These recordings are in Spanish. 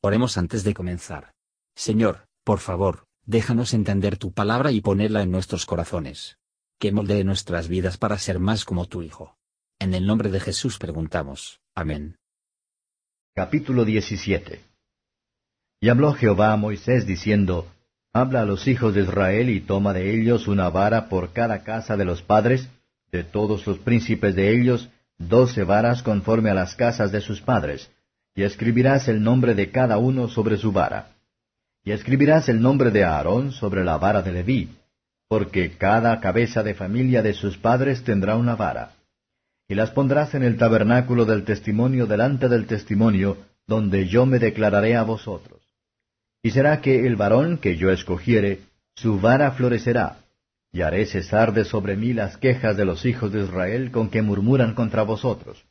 Oremos antes de comenzar. Señor, por favor, déjanos entender tu palabra y ponerla en nuestros corazones. Que moldee nuestras vidas para ser más como tu Hijo. En el nombre de Jesús preguntamos. Amén. Capítulo 17 Y habló Jehová a Moisés diciendo, Habla a los hijos de Israel y toma de ellos una vara por cada casa de los padres, de todos los príncipes de ellos, doce varas conforme a las casas de sus padres, y escribirás el nombre de cada uno sobre su vara. Y escribirás el nombre de Aarón sobre la vara de Leví, porque cada cabeza de familia de sus padres tendrá una vara. Y las pondrás en el tabernáculo del testimonio delante del testimonio, donde yo me declararé a vosotros. Y será que el varón que yo escogiere, su vara florecerá, y haré cesar de sobre mí las quejas de los hijos de Israel con que murmuran contra vosotros.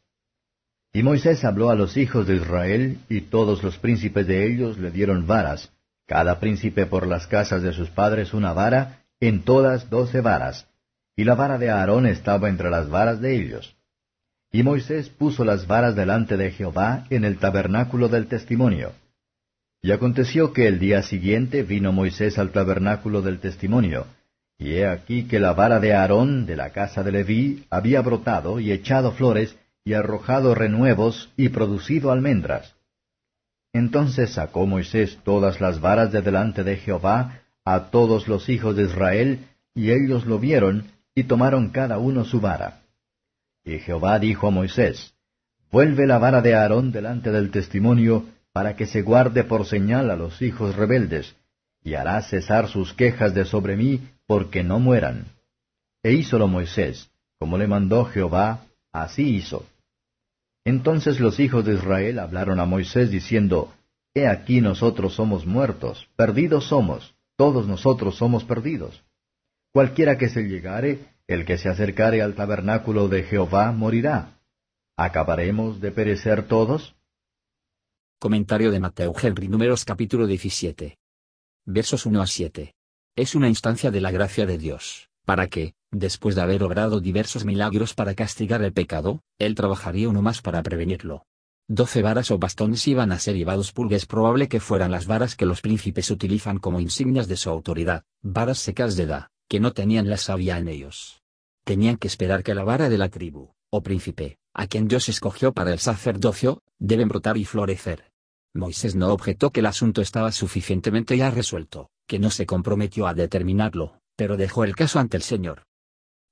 Y Moisés habló a los hijos de Israel, y todos los príncipes de ellos le dieron varas, cada príncipe por las casas de sus padres una vara, en todas doce varas, y la vara de Aarón estaba entre las varas de ellos. Y Moisés puso las varas delante de Jehová en el tabernáculo del testimonio. Y aconteció que el día siguiente vino Moisés al tabernáculo del testimonio, y he aquí que la vara de Aarón de la casa de Leví había brotado y echado flores, y arrojado renuevos y producido almendras. Entonces sacó Moisés todas las varas de delante de Jehová a todos los hijos de Israel, y ellos lo vieron, y tomaron cada uno su vara. Y Jehová dijo a Moisés, Vuelve la vara de Aarón delante del testimonio, para que se guarde por señal a los hijos rebeldes, y hará cesar sus quejas de sobre mí, porque no mueran. E hízolo Moisés, como le mandó Jehová, así hizo. Entonces los hijos de Israel hablaron a Moisés diciendo, He aquí nosotros somos muertos, perdidos somos, todos nosotros somos perdidos. Cualquiera que se llegare, el que se acercare al tabernáculo de Jehová, morirá. ¿Acabaremos de perecer todos? Comentario de Mateo Henry Números capítulo 17. Versos 1 a 7. Es una instancia de la gracia de Dios, para que, Después de haber obrado diversos milagros para castigar el pecado, él trabajaría uno más para prevenirlo. Doce varas o bastones iban a ser llevados pulga. Es probable que fueran las varas que los príncipes utilizan como insignias de su autoridad, varas secas de edad, que no tenían la savia en ellos. Tenían que esperar que la vara de la tribu, o príncipe, a quien Dios escogió para el sacerdocio, deben brotar y florecer. Moisés no objetó que el asunto estaba suficientemente ya resuelto, que no se comprometió a determinarlo, pero dejó el caso ante el Señor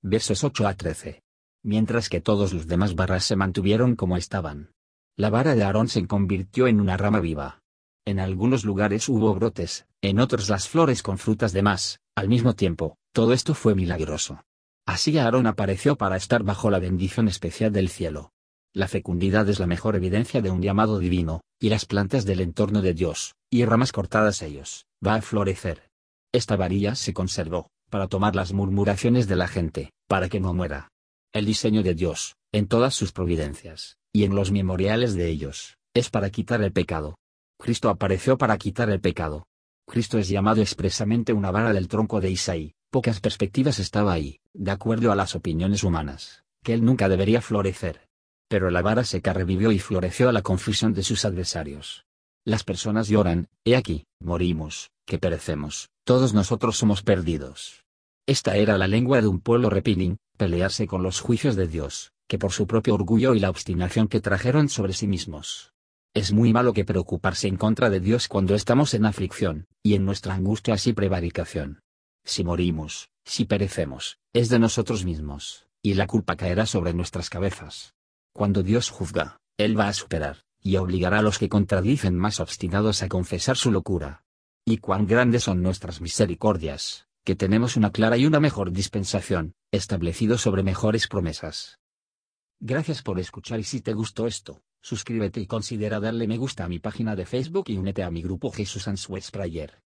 versos 8 a 13. Mientras que todos los demás varas se mantuvieron como estaban. La vara de Aarón se convirtió en una rama viva. En algunos lugares hubo brotes, en otros las flores con frutas de más, al mismo tiempo, todo esto fue milagroso. Así Aarón apareció para estar bajo la bendición especial del cielo. La fecundidad es la mejor evidencia de un llamado divino, y las plantas del entorno de Dios, y ramas cortadas ellos, va a florecer. Esta varilla se conservó, para tomar las murmuraciones de la gente, para que no muera. El diseño de Dios, en todas sus providencias, y en los memoriales de ellos, es para quitar el pecado. Cristo apareció para quitar el pecado. Cristo es llamado expresamente una vara del tronco de Isaí, pocas perspectivas estaba ahí, de acuerdo a las opiniones humanas, que él nunca debería florecer. Pero la vara seca revivió y floreció a la confusión de sus adversarios. Las personas lloran, he aquí, morimos, que perecemos, todos nosotros somos perdidos. Esta era la lengua de un pueblo repilín, pelearse con los juicios de Dios, que por su propio orgullo y la obstinación que trajeron sobre sí mismos. Es muy malo que preocuparse en contra de Dios cuando estamos en aflicción, y en nuestra angustia y prevaricación. Si morimos, si perecemos, es de nosotros mismos, y la culpa caerá sobre nuestras cabezas. Cuando Dios juzga, Él va a superar, y obligará a los que contradicen más obstinados a confesar su locura. Y cuán grandes son nuestras misericordias, que tenemos una clara y una mejor dispensación, establecido sobre mejores promesas. Gracias por escuchar y si te gustó esto, suscríbete y considera darle me gusta a mi página de Facebook y únete a mi grupo Jesús Answers Prayer.